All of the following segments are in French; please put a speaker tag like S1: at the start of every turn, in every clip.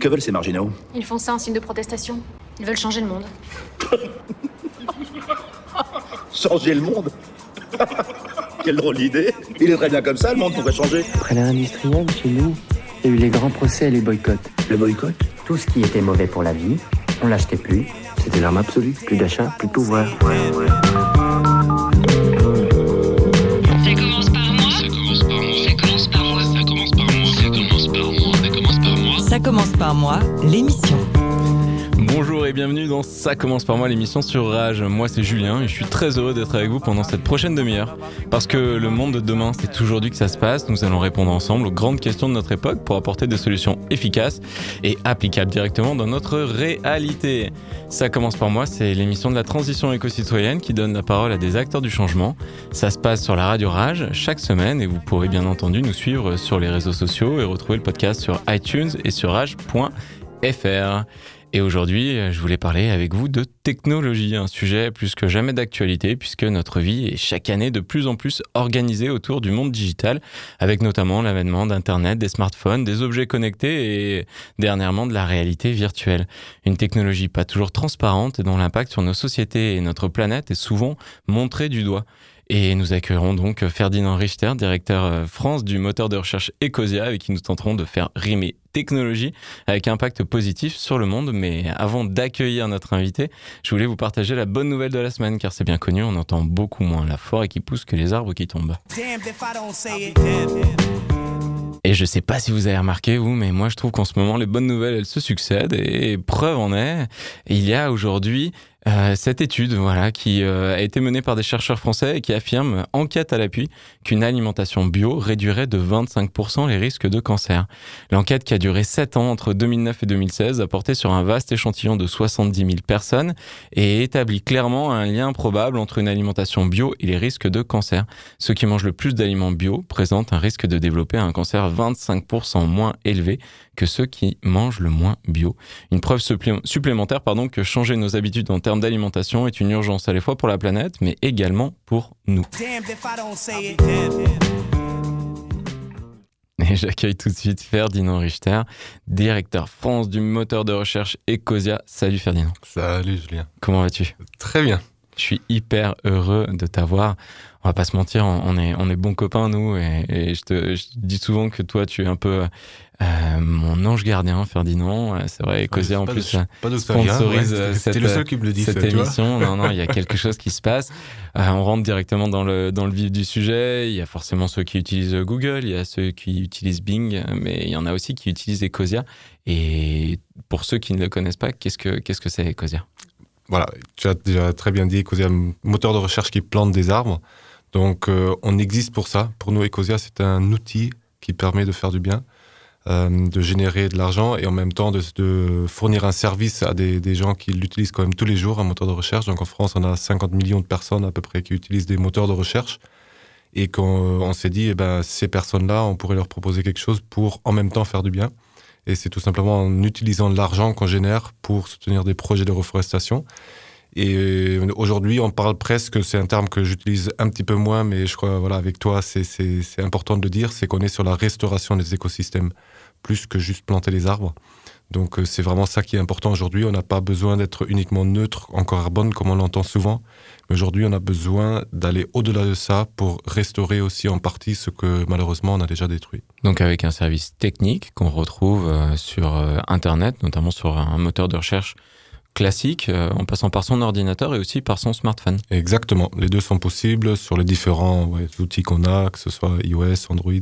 S1: Que veulent ces marginaux?
S2: Ils font ça en signe de protestation. Ils veulent changer le monde.
S1: Changer le monde? Quelle drôle d'idée Il est très bien comme ça, le monde pourrait changer.
S3: Après l'ère industrielle, chez nous, il y a eu les grands procès et les boycotts.
S1: Le boycott?
S3: Tout ce qui était mauvais pour la vie, on l'achetait plus. C'était l'arme absolue. Plus d'achat, plus de pouvoir.
S4: Ça commence Ça commence par moi,
S5: l'émission.
S6: Bonjour et bienvenue dans Ça commence par moi l'émission sur Rage. Moi c'est Julien et je suis très heureux d'être avec vous pendant cette prochaine demi-heure. Parce que le monde de demain c'est aujourd'hui que ça se passe. Nous allons répondre ensemble aux grandes questions de notre époque pour apporter des solutions efficaces et applicables directement dans notre réalité. Ça commence par moi, c'est l'émission de la transition éco-citoyenne qui donne la parole à des acteurs du changement. Ça se passe sur la radio Rage chaque semaine et vous pourrez bien entendu nous suivre sur les réseaux sociaux et retrouver le podcast sur iTunes et sur rage.fr. Et aujourd'hui, je voulais parler avec vous de technologie, un sujet plus que jamais d'actualité puisque notre vie est chaque année de plus en plus organisée autour du monde digital, avec notamment l'avènement d'Internet, des smartphones, des objets connectés et dernièrement de la réalité virtuelle. Une technologie pas toujours transparente et dont l'impact sur nos sociétés et notre planète est souvent montré du doigt. Et nous accueillerons donc Ferdinand Richter, directeur euh, France du moteur de recherche Ecosia, avec qui nous tenterons de faire rimer technologie avec impact positif sur le monde. Mais avant d'accueillir notre invité, je voulais vous partager la bonne nouvelle de la semaine, car c'est bien connu, on entend beaucoup moins la forêt qui pousse que les arbres qui tombent. Et je sais pas si vous avez remarqué, vous, mais moi je trouve qu'en ce moment, les bonnes nouvelles, elles se succèdent. Et preuve en est, il y a aujourd'hui euh, cette étude voilà, qui euh, a été menée par des chercheurs français et qui affirme, enquête à l'appui, qu'une alimentation bio réduirait de 25% les risques de cancer. L'enquête qui a duré 7 ans entre 2009 et 2016 a porté sur un vaste échantillon de 70 000 personnes et établit clairement un lien probable entre une alimentation bio et les risques de cancer. Ceux qui mangent le plus d'aliments bio présentent un risque de développer un cancer 25% moins élevé que ceux qui mangent le moins bio. Une preuve supplémentaire pardon, que changer nos habitudes en termes d'alimentation est une urgence à la fois pour la planète, mais également pour nous. Et j'accueille tout de suite Ferdinand Richter, directeur France du moteur de recherche Ecosia. Salut Ferdinand.
S7: Salut Julien.
S6: Comment vas-tu?
S7: Très bien.
S6: Je suis hyper heureux de t'avoir. On va pas se mentir, on est, on est bons copains, nous, et, et je, te, je, dis souvent que toi, tu es un peu euh, mon ange gardien, Ferdinand. C'est vrai, Ecosia en plus
S7: de,
S6: sponsorise
S7: ouais,
S6: cette,
S7: le seul qui me le dit,
S6: cette
S7: ça,
S6: émission. non, non, il y a quelque chose qui se passe. Euh, on rentre directement dans le, dans le vif du sujet. Il y a forcément ceux qui utilisent Google, il y a ceux qui utilisent Bing, mais il y en a aussi qui utilisent Ecosia. Et pour ceux qui ne le connaissent pas, qu'est-ce que qu'est-ce que c'est Ecosia?
S7: Voilà, tu as déjà très bien dit, Ecosia, un moteur de recherche qui plante des arbres. Donc, euh, on existe pour ça. Pour nous, Ecosia, c'est un outil qui permet de faire du bien, euh, de générer de l'argent et en même temps de, fournir un service à des, des gens qui l'utilisent quand même tous les jours, un moteur de recherche. Donc, en France, on a 50 millions de personnes à peu près qui utilisent des moteurs de recherche. Et qu'on on s'est dit, eh ben, ces personnes-là, on pourrait leur proposer quelque chose pour en même temps faire du bien. Et c'est tout simplement en utilisant l'argent qu'on génère pour soutenir des projets de reforestation. Et aujourd'hui, on parle presque, c'est un terme que j'utilise un petit peu moins, mais je crois, voilà, avec toi, c'est important de le dire, c'est qu'on est sur la restauration des écosystèmes, plus que juste planter les arbres. Donc c'est vraiment ça qui est important aujourd'hui. On n'a pas besoin d'être uniquement neutre en carbone, comme on l'entend souvent. Mais aujourd'hui, on a besoin d'aller au-delà de ça pour restaurer aussi en partie ce que malheureusement on a déjà détruit.
S6: Donc avec un service technique qu'on retrouve sur Internet, notamment sur un moteur de recherche classique, en passant par son ordinateur et aussi par son smartphone.
S7: Exactement, les deux sont possibles sur les différents ouais, outils qu'on a, que ce soit iOS, Android.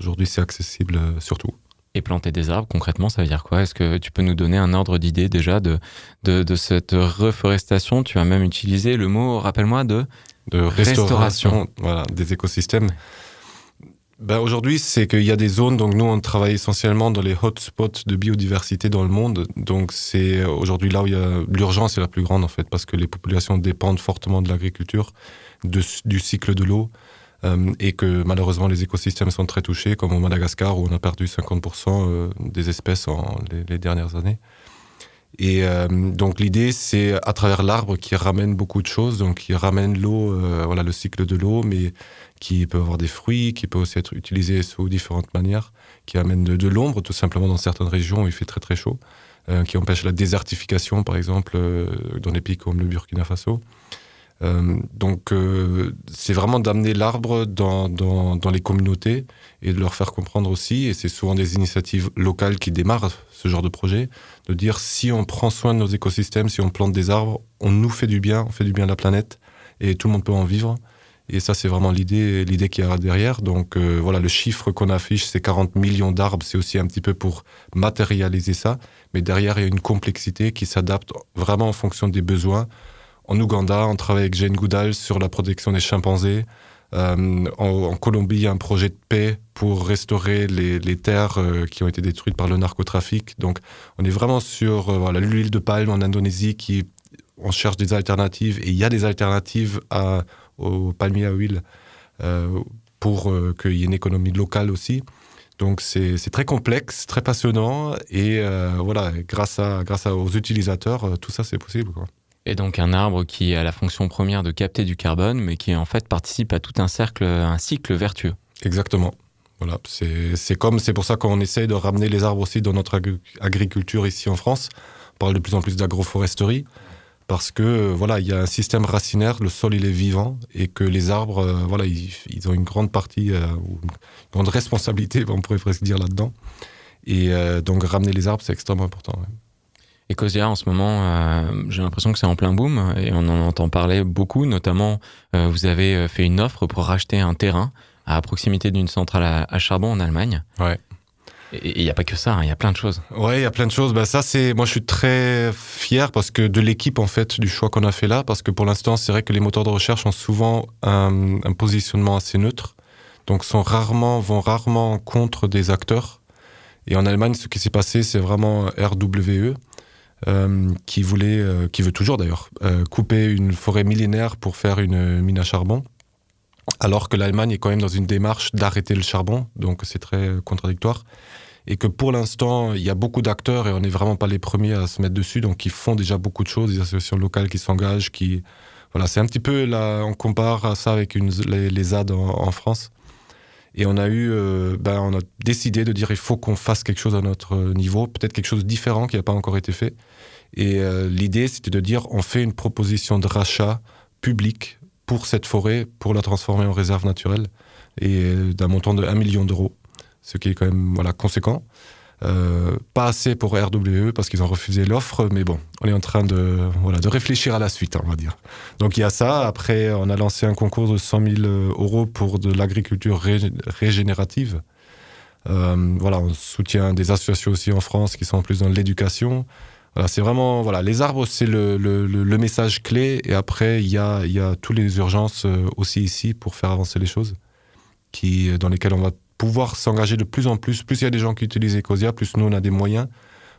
S7: Aujourd'hui, c'est accessible surtout.
S6: Et planter des arbres, concrètement, ça veut dire quoi? Est-ce que tu peux nous donner un ordre d'idée déjà de, de, de, cette reforestation? Tu as même utilisé le mot, rappelle-moi, de,
S7: de restauration, restauration. Voilà, des écosystèmes. Ben aujourd'hui, c'est qu'il y a des zones, donc nous, on travaille essentiellement dans les hotspots de biodiversité dans le monde. Donc c'est aujourd'hui là où il y a l'urgence est la plus grande, en fait, parce que les populations dépendent fortement de l'agriculture, du cycle de l'eau, et que malheureusement les écosystèmes sont très touchés, comme au Madagascar où on a perdu 50% des espèces en les, dernières années. Et euh, donc l'idée, c'est à travers l'arbre qui ramène beaucoup de choses, donc qui ramène l'eau, euh, voilà le cycle de l'eau, mais qui peut avoir des fruits, qui peut aussi être utilisé sous différentes manières, qui amène de, l'ombre tout simplement dans certaines régions où il fait très très chaud, euh, qui empêche la désertification par exemple euh, dans des pays comme le Burkina Faso. Euh, donc euh, c'est vraiment d'amener l'arbre dans, les communautés et de leur faire comprendre aussi, et c'est souvent des initiatives locales qui démarrent ce genre de projet, de dire si on prend soin de nos écosystèmes, si on plante des arbres, on nous fait du bien, on fait du bien à la planète, et tout le monde peut en vivre. Et ça, c'est vraiment l'idée, l'idée qu'il y a derrière. Donc euh, voilà, le chiffre qu'on affiche, c'est 40 millions d'arbres. C'est aussi un petit peu pour matérialiser ça. Mais derrière, il y a une complexité qui s'adapte vraiment en fonction des besoins. En Ouganda, on travaille avec Jane Goodall sur la protection des chimpanzés. Euh, en, Colombie, il y a un projet de paix pour restaurer les, terres euh, qui ont été détruites par le narcotrafic. Donc, on est vraiment sur euh, l'huile de palme en Indonésie qui on cherche des alternatives et il y a des alternatives à, au palmier à huile euh, pour qu'il y ait une économie locale aussi. Donc c'est très complexe, très passionnant et voilà, grâce, à, grâce aux utilisateurs, tout ça c'est possible.
S6: Et donc un arbre qui a la fonction première de capter du carbone, mais qui en fait participe à tout un cercle, un cycle vertueux.
S7: Exactement. Voilà, c'est comme, c'est pour ça qu'on essaye de ramener les arbres aussi dans notre ag agriculture ici en France. On parle de plus en plus d'agroforesterie parce que voilà, il y a un système racinaire, le sol il est vivant et que les arbres, euh, voilà, ils, ont une grande partie, euh, une grande responsabilité, on pourrait presque dire là-dedans. Et euh, donc ramener les arbres, c'est extrêmement important.
S6: Ecosia, en ce moment, euh, j'ai l'impression que c'est en plein boom et on en entend parler beaucoup. Notamment, euh, vous avez fait une offre pour racheter un terrain à proximité d'une centrale à, à, charbon en Allemagne.
S7: Ouais.
S6: Et il n'y a pas que ça, il hein, y a plein de choses.
S7: Ouais, il y a plein de choses. Bah, ça, c'est, moi, je suis très fier parce que de l'équipe, en fait, du choix qu'on a fait là, parce que pour l'instant, c'est vrai que les moteurs de recherche ont souvent un, un, positionnement assez neutre, donc sont rarement, vont rarement contre des acteurs. Et en Allemagne, ce qui s'est passé, c'est vraiment RWE. Euh, qui voulait, euh, qui veut toujours d'ailleurs, euh, couper une forêt millénaire pour faire une mine à charbon, alors que l'Allemagne est quand même dans une démarche d'arrêter le charbon, donc c'est très contradictoire et que pour l'instant, il y a beaucoup d'acteurs et on n'est vraiment pas les premiers à se mettre dessus, donc ils font déjà beaucoup de choses, des associations locales qui s'engagent, qui... Voilà, c'est un petit peu là, on compare ça avec les, les ZAD en, France. Et on a eu, ben, on a décidé de dire il faut qu'on fasse quelque chose à notre niveau, peut-être quelque chose de différent qui n'a pas encore été fait. Et euh, l'idée, c'était de dire on fait une proposition de rachat public pour cette forêt, pour la transformer en réserve naturelle, et euh, d'un montant de 1 million d'euros ce qui est quand même voilà, conséquent. Euh, pas assez pour RWE parce qu'ils ont refusé l'offre, mais bon, on est en train de, voilà, de réfléchir à la suite, on va dire. Donc il y a ça. Après, on a lancé un concours de 100 000 euros pour de l'agriculture ré régénérative. Euh, voilà, on soutient des associations aussi en France qui sont en plus dans l'éducation. Voilà, c'est vraiment voilà, les arbres, c'est le, le, message clé. Et après, il y a, y a toutes les urgences euh, aussi ici pour faire avancer les choses, qui, dans lesquelles on va pouvoir s'engager de plus en plus. Plus il y a des gens qui utilisent Ecosia, plus nous on a des moyens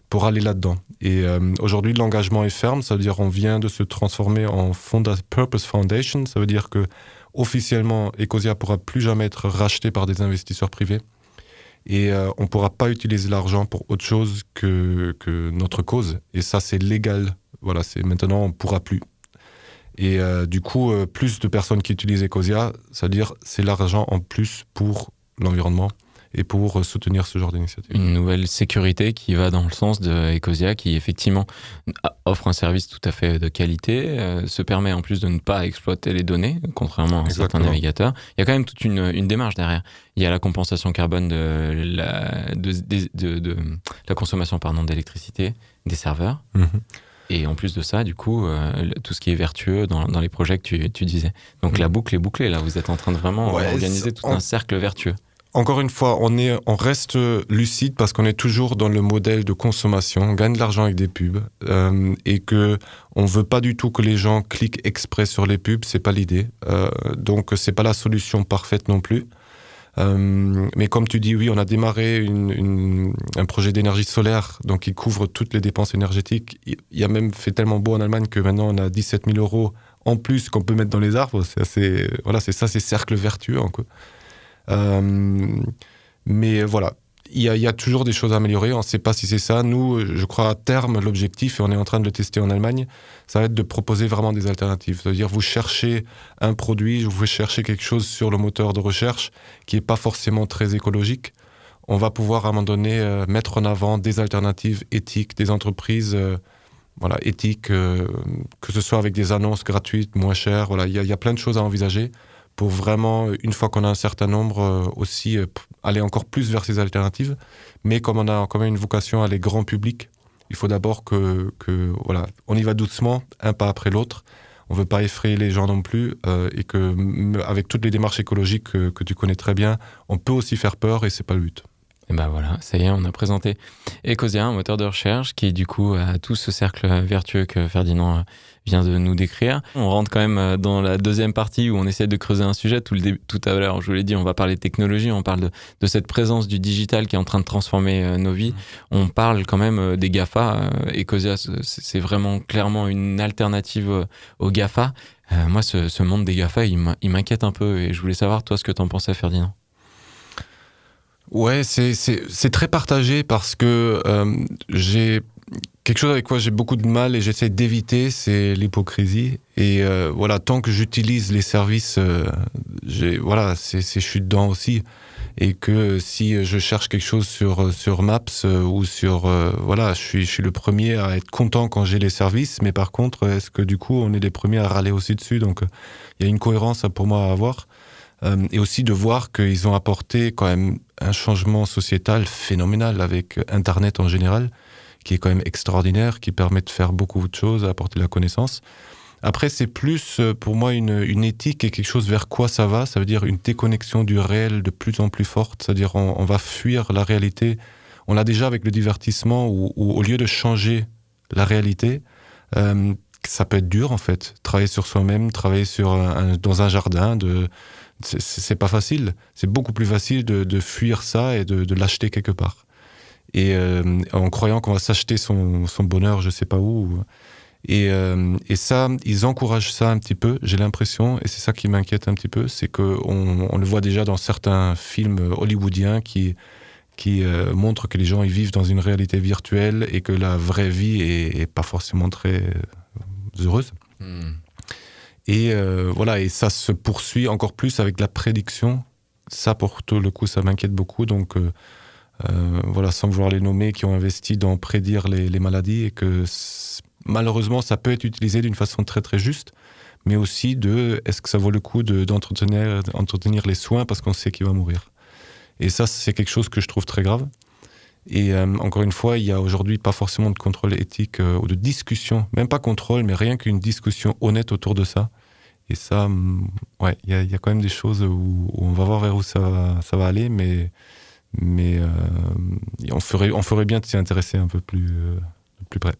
S7: pour aller là-dedans. Et euh, aujourd'hui, l'engagement est ferme, ça veut dire on vient de se transformer en Fonda Purpose Foundation, ça veut dire que officiellement Ecosia pourra plus jamais être racheté par des investisseurs privés et euh, on pourra pas utiliser l'argent pour autre chose que, que notre cause. Et ça, c'est légal. Voilà, c'est maintenant on pourra plus. Et euh, du coup, plus de personnes qui utilisent Ecosia, ça veut dire c'est l'argent en plus pour l'environnement et pour soutenir ce genre d'initiative.
S6: Une nouvelle sécurité qui va dans le sens de Ecosia, qui effectivement offre un service tout à fait de qualité, euh, se permet en plus de ne pas exploiter les données, contrairement à Exactement. certains navigateurs. Il y a quand même toute une, une, démarche derrière. Il y a la compensation carbone de la, de, de, de, de la consommation d'électricité des serveurs.
S7: -hmm.
S6: Et en plus de ça, du coup, euh, tout ce qui est vertueux dans, dans les projets que tu, tu disais. Donc mmh. la boucle est bouclée, là. Vous êtes en train de vraiment ouais, organiser tout
S7: on...
S6: un cercle vertueux
S7: encore une fois, on, est, on reste lucide parce qu'on est toujours dans le modèle de consommation, on gagne de l'argent avec des pubs euh, et que on veut pas du tout que les gens cliquent exprès sur les pubs, c'est pas l'idée. Euh, donc c'est pas la solution parfaite non plus. Euh, mais comme tu dis, oui, on a démarré une, une, un projet d'énergie solaire, donc il couvre toutes les dépenses énergétiques. Il a même fait tellement beau en Allemagne que maintenant on a 17 000 euros en plus qu'on peut mettre dans les arbres. C'est assez, voilà, c'est ça, c'est cercle vertueux. Quoi. Euh, mais voilà, il y, a, toujours des choses à améliorer. On ne sait pas si c'est ça. Nous, je crois à terme, l'objectif, et on est en train de le tester en Allemagne, ça va être de proposer vraiment des alternatives. C'est-à-dire, vous cherchez un produit, vous cherchez quelque chose sur le moteur de recherche qui n'est pas forcément très écologique. On va pouvoir à un moment donné euh, mettre en avant des alternatives éthiques, des entreprises euh, voilà, éthiques, que ce soit avec des annonces gratuites, moins chères. Voilà, il y a plein de choses à envisager pour vraiment, une fois qu'on a un certain nombre, euh, aussi euh, aller encore plus vers ces alternatives. Mais comme on a quand même une vocation à aller grand public, il faut d'abord que, que, voilà, on y va doucement, un pas après l'autre. On veut pas effrayer les gens non plus, euh, et que avec toutes les démarches écologiques que, que tu connais très bien, on peut aussi faire peur, et c'est pas le but.
S6: Et ben voilà, ça y est, on a présenté Ecosia, un moteur de recherche qui du coup a tout ce cercle vertueux que Ferdinand euh, vient de nous décrire. On rentre quand même euh, dans la deuxième partie où on essaie de creuser un sujet. Tout, le dé- tout à l'heure, je vous l'ai dit, on va parler de technologie, on parle de, de cette présence du digital qui est en train de transformer euh, nos vies. On parle quand même des GAFA. Ecosia, c'est vraiment clairement une alternative aux GAFA. Euh, moi, ce, ce monde des GAFA, il m'inquiète un peu et je voulais savoir, toi, ce que t'en pensais, Ferdinand.
S7: Ouais, c'est- très partagé parce que euh, j'ai quelque chose avec quoi j'ai beaucoup de mal et j'essaie d'éviter, c'est l'hypocrisie. Et euh, voilà, tant que j'utilise les services, euh, voilà, c'est c'est- je suis dedans aussi. Et que si je cherche quelque chose sur sur Maps euh, ou sur euh, voilà, je suis je suis le premier à être content quand j'ai les services. Mais par contre, est-ce que du coup on est les premiers à râler aussi dessus? Donc euh, il y a une cohérence pour moi à avoir. Euh, et aussi de voir qu'ils ont apporté quand même un changement sociétal phénoménal avec Internet en général, qui est quand même extraordinaire, qui permet de faire beaucoup de choses, apporter de la connaissance. Après, c'est plus euh, pour moi une, une éthique et quelque chose vers quoi ça va. Ça veut dire une déconnexion du réel de plus en plus forte. C'est-à-dire on, va fuir la réalité. On l'a déjà avec le divertissement où, au lieu de changer la réalité, euh, ça peut être dur en fait. Travailler sur soi-même, travailler sur dans un jardin, de c'est- pas facile. C'est beaucoup plus facile de, fuir ça et de, l'acheter quelque part. Et euh, en croyant qu'on va s'acheter son, bonheur, je sais pas où. Et, euh, et ça, ils encouragent ça un petit peu, j'ai l'impression, et c'est ça qui m'inquiète un petit peu, c'est qu'on on le voit déjà dans certains films hollywoodiens qui, euh, montrent que les gens ils vivent dans une réalité virtuelle et que la vraie vie est, pas forcément très heureuse. Et euh, voilà, et ça se poursuit encore plus avec la prédiction. Ça, pour tout le coup, ça m'inquiète beaucoup. Donc, euh, euh, voilà, sans vouloir les nommer, qui ont investi dans prédire les, maladies et que malheureusement, ça peut être utilisé d'une façon très très juste, mais aussi de est-ce que ça vaut le coup de- d'entretenir entretenir les soins parce qu'on sait qu'il va mourir? Et ça, c'est quelque chose que je trouve très grave. Et euh, encore une fois, il y a aujourd'hui pas forcément de contrôle éthique euh, ou de discussion, même pas contrôle, mais rien qu'une discussion honnête autour de ça. Et ça, hum, ouais, il y, y a quand même des choses où, où on va voir vers où ça va, ça va aller, mais, mais euh, on, ferait, on ferait bien de s'y intéresser un peu plus, euh, plus près.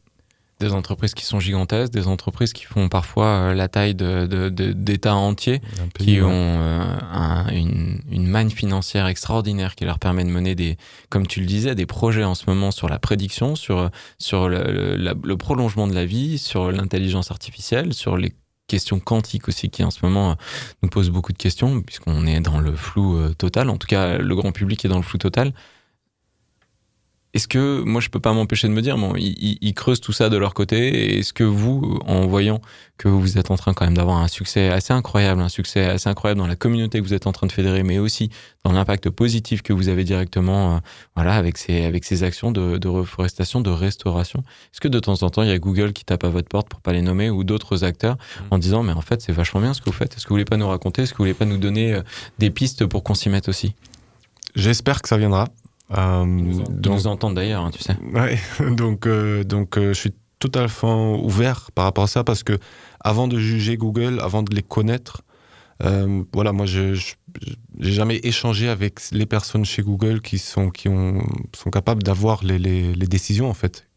S6: Des entreprises qui sont gigantesques, des entreprises qui font parfois euh, la taille de- de- de- d'États entiers, qui ont euh, un- une, une manne financière extraordinaire qui leur permet de mener des, comme tu le disais, des projets en ce moment sur la prédiction, sur, sur le, le- la- le prolongement de la vie, sur l'intelligence artificielle, sur les questions quantiques aussi qui en ce moment euh, nous posent beaucoup de questions puisqu'on est dans le flou total. En tout cas, le grand public est dans le flou total. Est-ce que, moi je peux pas m'empêcher de me dire, bon, ils, ils- ils creusent tout ça de leur côté, et est-ce que vous, en voyant que vous êtes en train quand même d'avoir un succès assez incroyable, un succès assez incroyable dans la communauté que vous êtes en train de fédérer, mais aussi dans l'impact positif que vous avez directement, euh, voilà, avec ces, avec ces actions de, de reforestation, de restauration. Est-ce que de temps en temps, il y a Google qui tape à votre porte pour pas les nommer ou d'autres acteurs en disant, mais en fait, c'est vachement bien ce que vous faites. Est-ce que vous voulez pas nous raconter? Est-ce que vous voulez pas nous donner euh, des pistes pour qu'on s'y mette aussi?
S7: J'espère que ça viendra. Euh, donc,
S6: nous entendent d'ailleurs, hein, tu sais.
S7: Ouais, donc, euh, donc euh, je suis totalement ouvert par rapport à ça parce que avant de juger Google, avant de les connaître, euh, voilà, moi, je j'ai jamais échangé avec les personnes chez Google qui sont qui ont sont capables d'avoir les, les, les décisions en fait.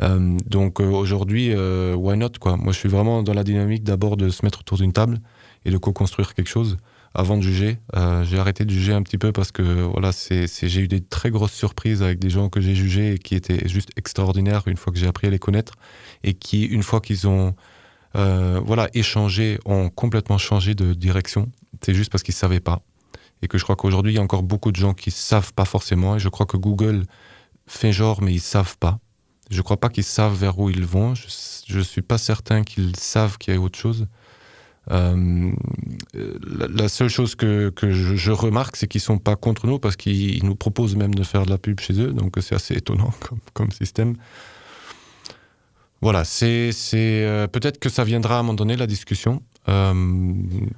S7: Euh, donc euh, aujourd'hui, euh, why not quoi? Moi, je suis vraiment dans la dynamique d'abord de se mettre autour d'une table et de co-construire quelque chose avant de juger. Euh, j'ai arrêté de juger un petit peu parce que voilà, c'est, j'ai eu des très grosses surprises avec des gens que j'ai jugés et qui étaient juste extraordinaires une fois que j'ai appris à les connaître et qui, une fois qu'ils ont euh, voilà, échangé, ont complètement changé de direction. C'est juste parce qu'ils savaient pas. et que je crois qu'aujourd'hui, il y a encore beaucoup de gens qui savent pas forcément, et je crois que Google fait genre, mais ils savent pas. Je crois pas qu'ils savent vers où ils vont. Je, je suis pas certain qu'ils savent qu'il y a autre chose. Euh, la, la seule chose que, que je, je remarque, c'est qu'ils sont pas contre nous parce qu'ils ils nous proposent même de faire de la pub chez eux, donc c'est assez étonnant comme, comme système. Voilà, c'est euh, peut-être que ça viendra à un moment donné la discussion. Euh,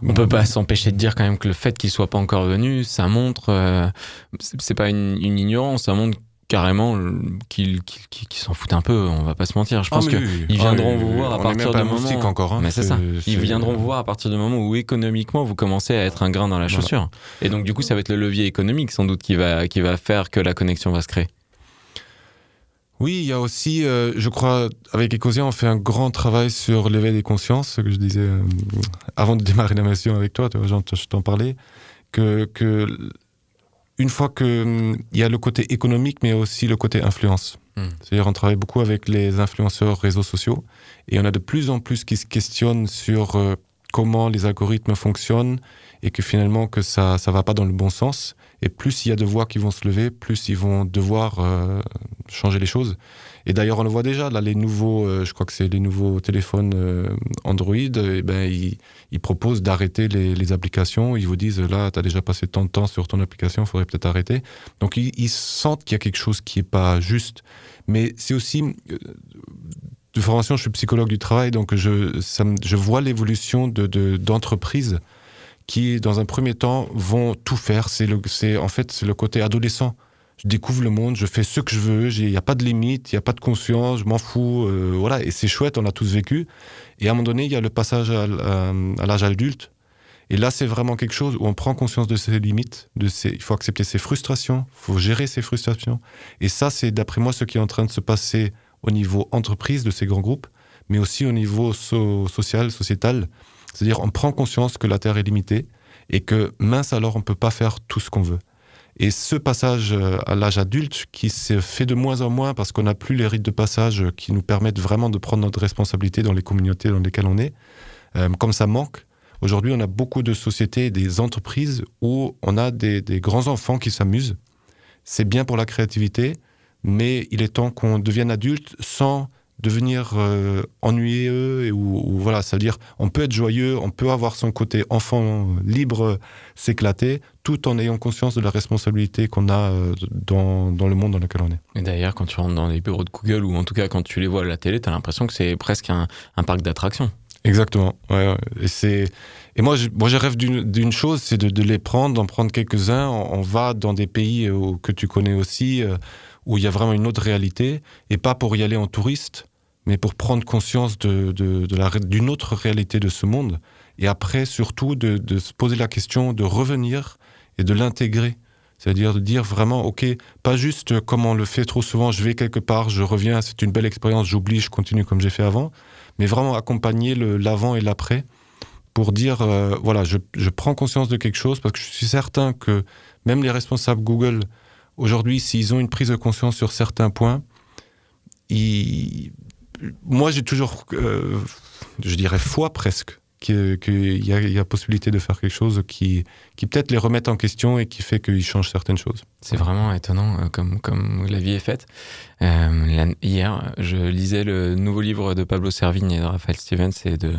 S6: On peut pas s'empêcher de dire quand même que le fait qu'il soit pas encore venu, ça montre, euh, c'est c'est pas une, une ignorance, ça montre carrément euh, qu'ils qu'ils- qu'ils- qu'ils s'en foutent un peu. On va pas se mentir. Je pense
S7: Ah,
S6: que
S7: mais oui.
S6: ils
S7: Ah,
S6: viendront vous
S7: oui,
S6: voir à partir du moment.
S7: encore. hein.
S6: Mais c'est ça. Ils viendront vous voir à partir du moment où économiquement vous commencez à être un grain dans la
S7: Voilà.
S6: chaussure. Et donc du coup, ça va être le levier économique sans doute qui va qui va faire que la connexion va se créer.
S7: Oui, il y a aussi, euh, je crois, avec Ecosia, on fait un grand travail sur l'éveil des consciences, ce que je disais euh, avant de démarrer la mission avec toi, tu vois, je t'en parlais, que, que une fois que hum, il y a le côté économique, mais aussi le côté influence.
S6: Mm.
S7: C'est-à-dire, on travaille beaucoup avec les influenceurs réseaux sociaux, et on a de plus en plus qui se questionnent sur euh, comment les algorithmes fonctionnent, et que finalement que ça ça va pas dans le bon sens. Et plus il y a de voix qui vont se lever, plus ils vont devoir euh, changer les choses. Et d'ailleurs, on le voit déjà, là, les nouveaux, euh, je crois que c'est les nouveaux téléphones euh, Android, eh ben, ils, proposent d'arrêter les, applications. Ils vous disent, là, tu as déjà passé tant de temps sur ton application, il faudrait peut-être arrêter. Donc, ils, sentent qu'il y a quelque chose qui est pas juste. Mais c'est aussi, euh, de formation, je suis psychologue du travail, donc je, je vois l'évolution de, de, d'entreprises qui, dans un premier temps, vont tout faire. C'est, en fait, c'est le côté adolescent je découvre le monde, je fais ce que je veux, il n'y a pas de limite, il n'y a pas de conscience, je m'en fous, euh, voilà, et c'est chouette, on a tous vécu. Et à un moment donné, il y a le passage à, à l'âge adulte, et là, c'est vraiment quelque chose où on prend conscience de ses limites, il faut accepter ses frustrations, il faut gérer ses frustrations. Et ça, c'est d'après moi ce qui est en train de se passer au niveau entreprise de ces grands groupes, mais aussi au niveau so- social, sociétal. C'est-à-dire, on prend conscience que la Terre est limitée et que mince alors, on ne peut pas faire tout ce qu'on veut. Et ce passage euh, à l'âge adulte qui se fait de moins en moins parce qu'on n'a plus les rites de passage qui nous permettent vraiment de prendre notre responsabilité dans les communautés dans lesquelles on est, euh, comme ça manque. Aujourd'hui, on a beaucoup de sociétés, des entreprises où on a des, grands-enfants qui s'amusent. C'est bien pour la créativité, mais il est temps qu'on devienne adulte sans devenir euh, ennuyeux et ou, ou voilà, ça veut dire on peut être joyeux, on peut avoir son côté enfant libre, euh, s'éclater, tout en ayant conscience de la responsabilité qu'on a euh, dans, dans le monde dans lequel on est.
S6: Et d'ailleurs, quand tu rentres dans les bureaux de Google ou en tout cas quand tu les vois à la télé, t'as l'impression que c'est presque un, un parc d'attractions.
S7: Exactement. Ouais. Et c'est et moi, je, moi, je rêve d'une chose, c'est de, de les prendre, d'en prendre quelques-uns. On, on va dans des pays euh, que tu connais aussi, où il y a vraiment une autre réalité, et pas pour y aller en touriste, mais pour prendre conscience de, de, d'une autre réalité de ce monde. Et après, surtout, de, se poser la question de revenir et de l'intégrer. C'est-à-dire de dire vraiment, OK, pas juste comme on le fait trop souvent, je vais quelque part, je reviens, c'est une belle expérience, j'oublie, je continue comme j'ai fait avant, mais vraiment accompagner l'avant et l'après pour dire, euh, voilà, je prends conscience de quelque chose parce que je suis certain que même les responsables Google, aujourd'hui, s'ils ont une prise de conscience sur certains points, moi j'ai toujours, euh, je dirais, foi presque qu'il y, y a possibilité de faire quelque chose qui, qui peut-être les remette en question et qui fait qu'ils changent certaines choses.
S6: C'est vraiment étonnant euh, comme, comme la vie est faite. Euh, hier, je lisais le nouveau livre de Pablo Servigne et de Raphaël Stevens et de,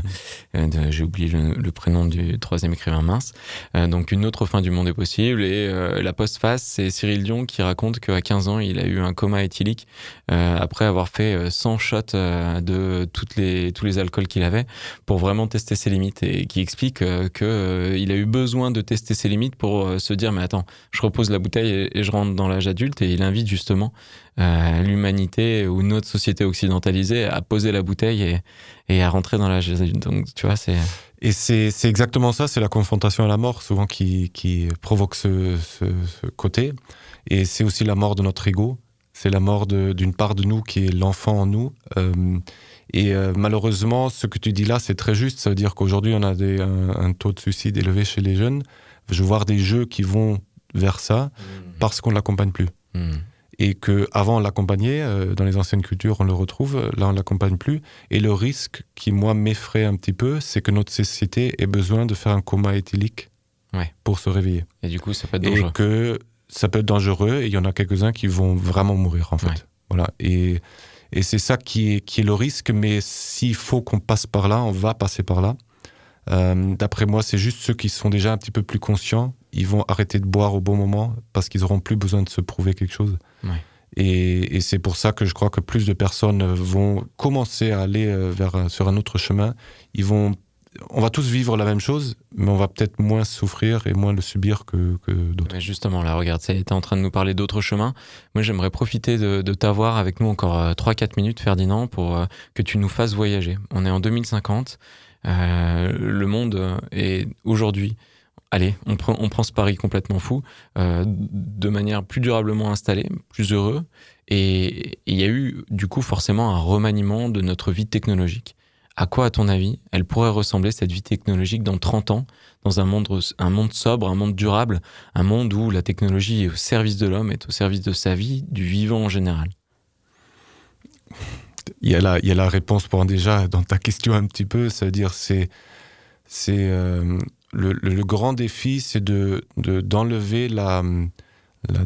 S6: euh, j'ai oublié le, prénom du troisième écrivain mince. Donc une autre fin du monde est possible et la postface, c'est Cyril Dion qui raconte qu'à 15 ans, il a eu un coma éthylique après avoir fait euh, 100 shots de toutes les, tous les alcools qu'il avait pour vraiment tester ses limites et qui explique euh, que euh, il a eu besoin de tester ses limites pour se dire mais attends, je repose la bouteille et je rentre dans l'âge adulte et il invite justement euh, l'humanité ou notre société occidentalisée à poser la bouteille et, à rentrer dans l'âge adulte. Tu vois, c'est
S7: Et c'est exactement ça, c'est la confrontation à la mort souvent qui, qui provoque ce, côté. Et c'est aussi la mort de notre ego, c'est la mort d'une part de nous qui est l'enfant en nous. Euh, et euh, malheureusement, ce que tu dis là, c'est très juste. Ça veut dire qu'aujourd'hui, on a un, taux de suicide élevé chez les jeunes. Je voir des jeux qui vont vers ça parce qu'on ne l'accompagne plus.
S6: Hmm.
S7: Et que avant on l'accompagnait, euh, dans les anciennes cultures on le retrouve, là on l'accompagne plus. Et le risque qui moi m'effraie un petit peu, c'est que notre société ait besoin de faire un coma éthylique
S6: Ouais.
S7: pour se réveiller.
S6: Et du coup, ça peut être
S7: Et
S6: dangereux.
S7: que ça peut être dangereux et il y en a quelques-uns qui vont vraiment mourir en fait.
S6: Ouais.
S7: Voilà. Et, et c'est ça qui est, qui est le risque, mais s'il faut qu'on passe par là, on va passer par là. Euh, D'après moi, c'est juste ceux qui sont déjà un petit peu plus conscients, ils vont arrêter de boire au bon moment parce qu'ils auront plus besoin de se prouver quelque chose.
S6: Ouais.
S7: Et, et c'est pour ça que je crois que plus de personnes vont commencer à aller euh, vers, sur un autre chemin. Ils vont, on va tous vivre la même chose, mais on va peut-être moins souffrir et moins le subir que, que d'autres.
S6: Justement, là, regarde, est, t'es en train de nous parler d'autres chemins. Moi, j'aimerais profiter de, de t'avoir avec nous encore euh, 3-4 minutes, Ferdinand, pour euh, que tu nous fasses voyager. On est en 2050. euh, le monde euh, est aujourd'hui, allez, on prend, ce pari complètement fou, euh, de manière plus durablement installée, plus heureux. Et et il y a eu, du coup, forcément un remaniement de notre vie technologique. À quoi, à ton avis, elle pourrait ressembler, cette vie technologique, dans 30 ans, dans un monde, un monde sobre, un monde durable, un monde où la technologie est au service de l'homme, est au service de sa vie, du vivant en général?
S7: il y a la, il y a la réponse pour déjà dans ta question un petit peu, c'est-à-dire c'est c'est euh, le, grand défi, c'est de de- d'enlever la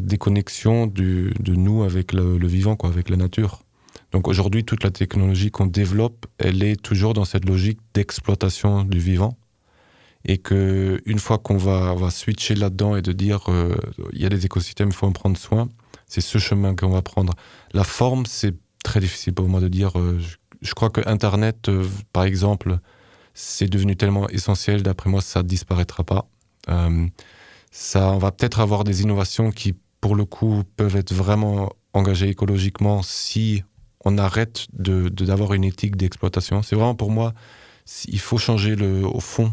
S7: déconnexion de nous avec le, vivant, quoi, avec la nature. Donc aujourd'hui, toute la technologie qu'on développe, elle est toujours dans cette logique d'exploitation du vivant. Et que une fois qu'on va, switcher là-dedans et de dire euh, il y a des écosystèmes, il faut en prendre soin, c'est ce chemin qu'on va prendre. La forme, c'est très difficile pour moi de dire. euh, je, je crois que Internet, euh, par exemple, c'est devenu tellement essentiel. D'après moi, ça disparaîtra pas. Euh, ça, on va peut-être avoir des innovations qui, pour le coup, peuvent être vraiment engagées écologiquement si on arrête de de- d'avoir une éthique d'exploitation. C'est vraiment pour moi, il faut changer le au fond.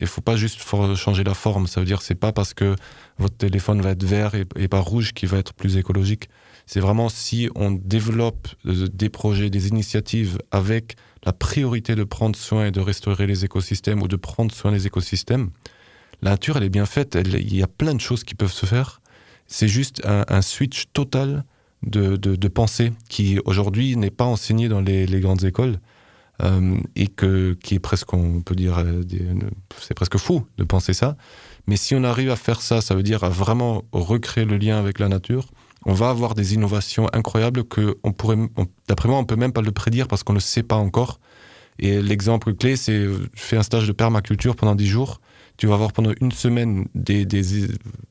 S7: Il faut pas juste changer la forme. Ça veut dire c'est pas parce que votre téléphone va être vert et, et pas rouge qu'il va être plus écologique. C'est vraiment si on développe euh, des projets, des initiatives avec la priorité de prendre soin et de restaurer les écosystèmes ou de prendre soin des écosystèmes. La nature, elle est bien faite. Il y a plein de choses qui peuvent se faire. C'est juste un, switch total de, pensée qui aujourd'hui n'est pas enseigné dans les, grandes écoles euh, et que, qui est presque, on peut dire, euh, c'est presque fou de penser ça. Mais si on arrive à faire ça, ça veut dire à vraiment recréer le lien avec la nature, on va avoir des innovations incroyables que on pourrait, d'après moi, on peut même pas le prédire parce qu'on ne sait pas encore. Et l'exemple clé, c'est euh, fais un stage de permaculture pendant 10 jours. Tu vas avoir pendant une semaine des, des,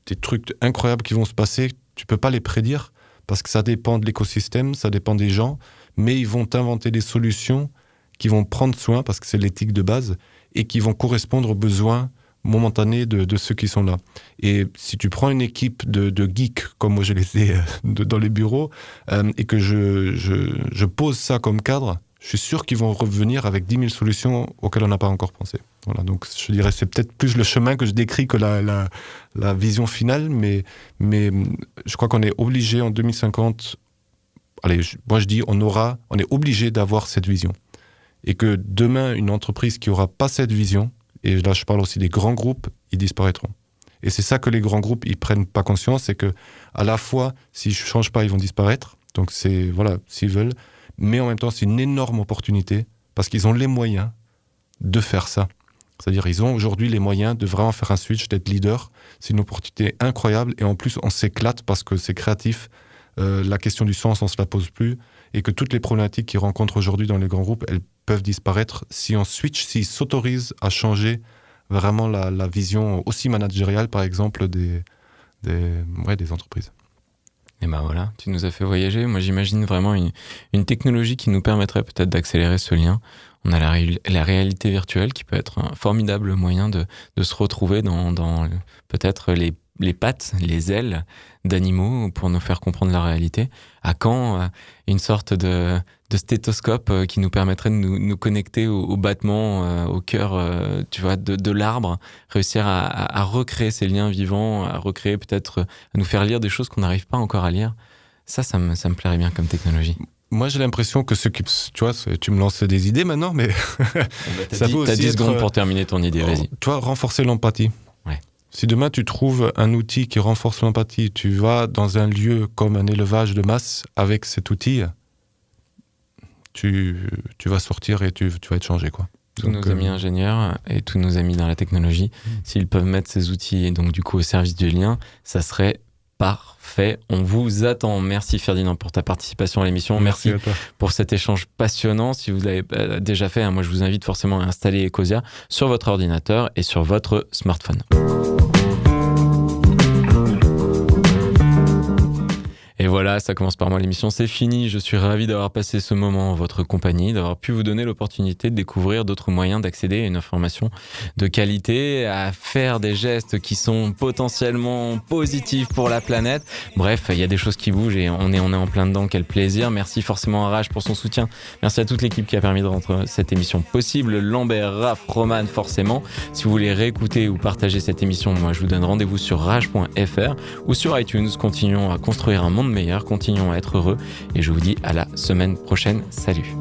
S7: des trucs incroyables qui vont se passer. Tu peux pas les prédire parce que ça dépend de l'écosystème, ça dépend des gens, mais ils vont inventer des solutions qui vont prendre soin parce que c'est l'éthique de base et qui vont correspondre aux besoins momentanés de, ceux qui sont là. Et si tu prends une équipe de, geeks, comme moi je les ai euh, dans les bureaux, euh, et que je, pose ça comme cadre, je suis sûr qu'ils vont revenir avec 10 000 solutions auxquelles on n'a pas encore pensé. Voilà, donc je dirais c'est peut-être plus le chemin que je décris que la, vision finale, mais, mais je crois qu'on est obligé en 2050, allez, moi je dis on aura, on est obligé d'avoir cette vision. Et que demain, une entreprise qui aura pas cette vision, et là je parle aussi des grands groupes, ils disparaîtront. Et c'est ça que les grands groupes, ils prennent pas conscience, c'est que à la fois, s'ils ne changent pas, ils vont disparaître. Donc c'est, voilà, s'ils veulent. Mais en même temps, c'est une énorme opportunité parce qu'ils ont les moyens de faire ça. C'est-à-dire, ils ont aujourd'hui les moyens de vraiment faire un switch, d'être leader. C'est une opportunité incroyable et en plus, on s'éclate parce que c'est créatif. Euh, la question du sens, on se la pose plus et que toutes les problématiques qu'ils rencontrent aujourd'hui dans les grands groupes, elles peuvent disparaître si on switch, s'ils s'autorisent à changer vraiment la, vision aussi managériale, par exemple, des, des, ouais, des entreprises.
S6: Et ben voilà, tu nous as fait voyager. Moi, j'imagine vraiment une, une technologie qui nous permettrait peut-être d'accélérer ce lien. On a la, ré- la réalité virtuelle qui peut être un formidable moyen de, de se retrouver dans, dans peut-être les, les pattes, les ailes d'animaux pour nous faire comprendre la réalité. À quand euh, une sorte de, de stéthoscope euh, qui nous permettrait de nous, nous connecter au, au battement, euh, au cœur, euh, tu vois, de, de l'arbre, réussir à, à- à recréer ces liens vivants, à recréer peut-être, à nous faire lire des choses qu'on n'arrive pas encore à lire. Ça, ça me, ça me plairait bien comme technologie.
S7: Moi, j'ai l'impression que ceux qui, tu vois, tu me lances des idées maintenant, mais
S6: T'as
S7: Ça
S6: 10,
S7: peut
S6: t'as
S7: aussi
S6: 10
S7: être,
S6: secondes pour terminer ton idée, vas-y.
S7: tu vois, renforcer l'empathie. Si demain tu trouves un outil qui renforce l'empathie, tu vas dans un lieu comme un élevage de masse avec cet outil, tu, tu vas sortir et tu, tu vas être changé, quoi.
S6: tous
S7: Donc,
S6: nos amis
S7: euh,
S6: ingénieurs et tous nos amis dans la technologie,
S7: Mm.
S6: s'ils peuvent mettre ces outils et donc du coup au service du lien, ça serait parfait. On vous attend. Merci Ferdinand pour ta participation à l'émission. Merci,
S7: à
S6: pour cet échange passionnant. Si vous l'avez euh, déjà fait, hein, moi je vous invite forcément à installer Ecosia sur votre ordinateur et sur votre smartphone. Et voilà, ça commence par moi l'émission, c'est fini. Je suis ravi d'avoir passé ce moment en votre compagnie, d'avoir pu vous donner l'opportunité de découvrir d'autres moyens d'accéder à une information de qualité, à faire des gestes qui sont potentiellement positifs pour la planète. Bref, il y a des choses qui bougent et on est, en plein dedans. Quel plaisir. Merci forcément à Rage pour son soutien. Merci à toute l'équipe qui a permis de rendre cette émission possible. Lambert, Raph, Roman, forcément. Si vous voulez réécouter ou partager cette émission, moi je vous donne rendez-vous sur rage.fr ou sur iTunes. Continuons à construire un monde continuons à être heureux et je vous dis à la semaine prochaine. Salut.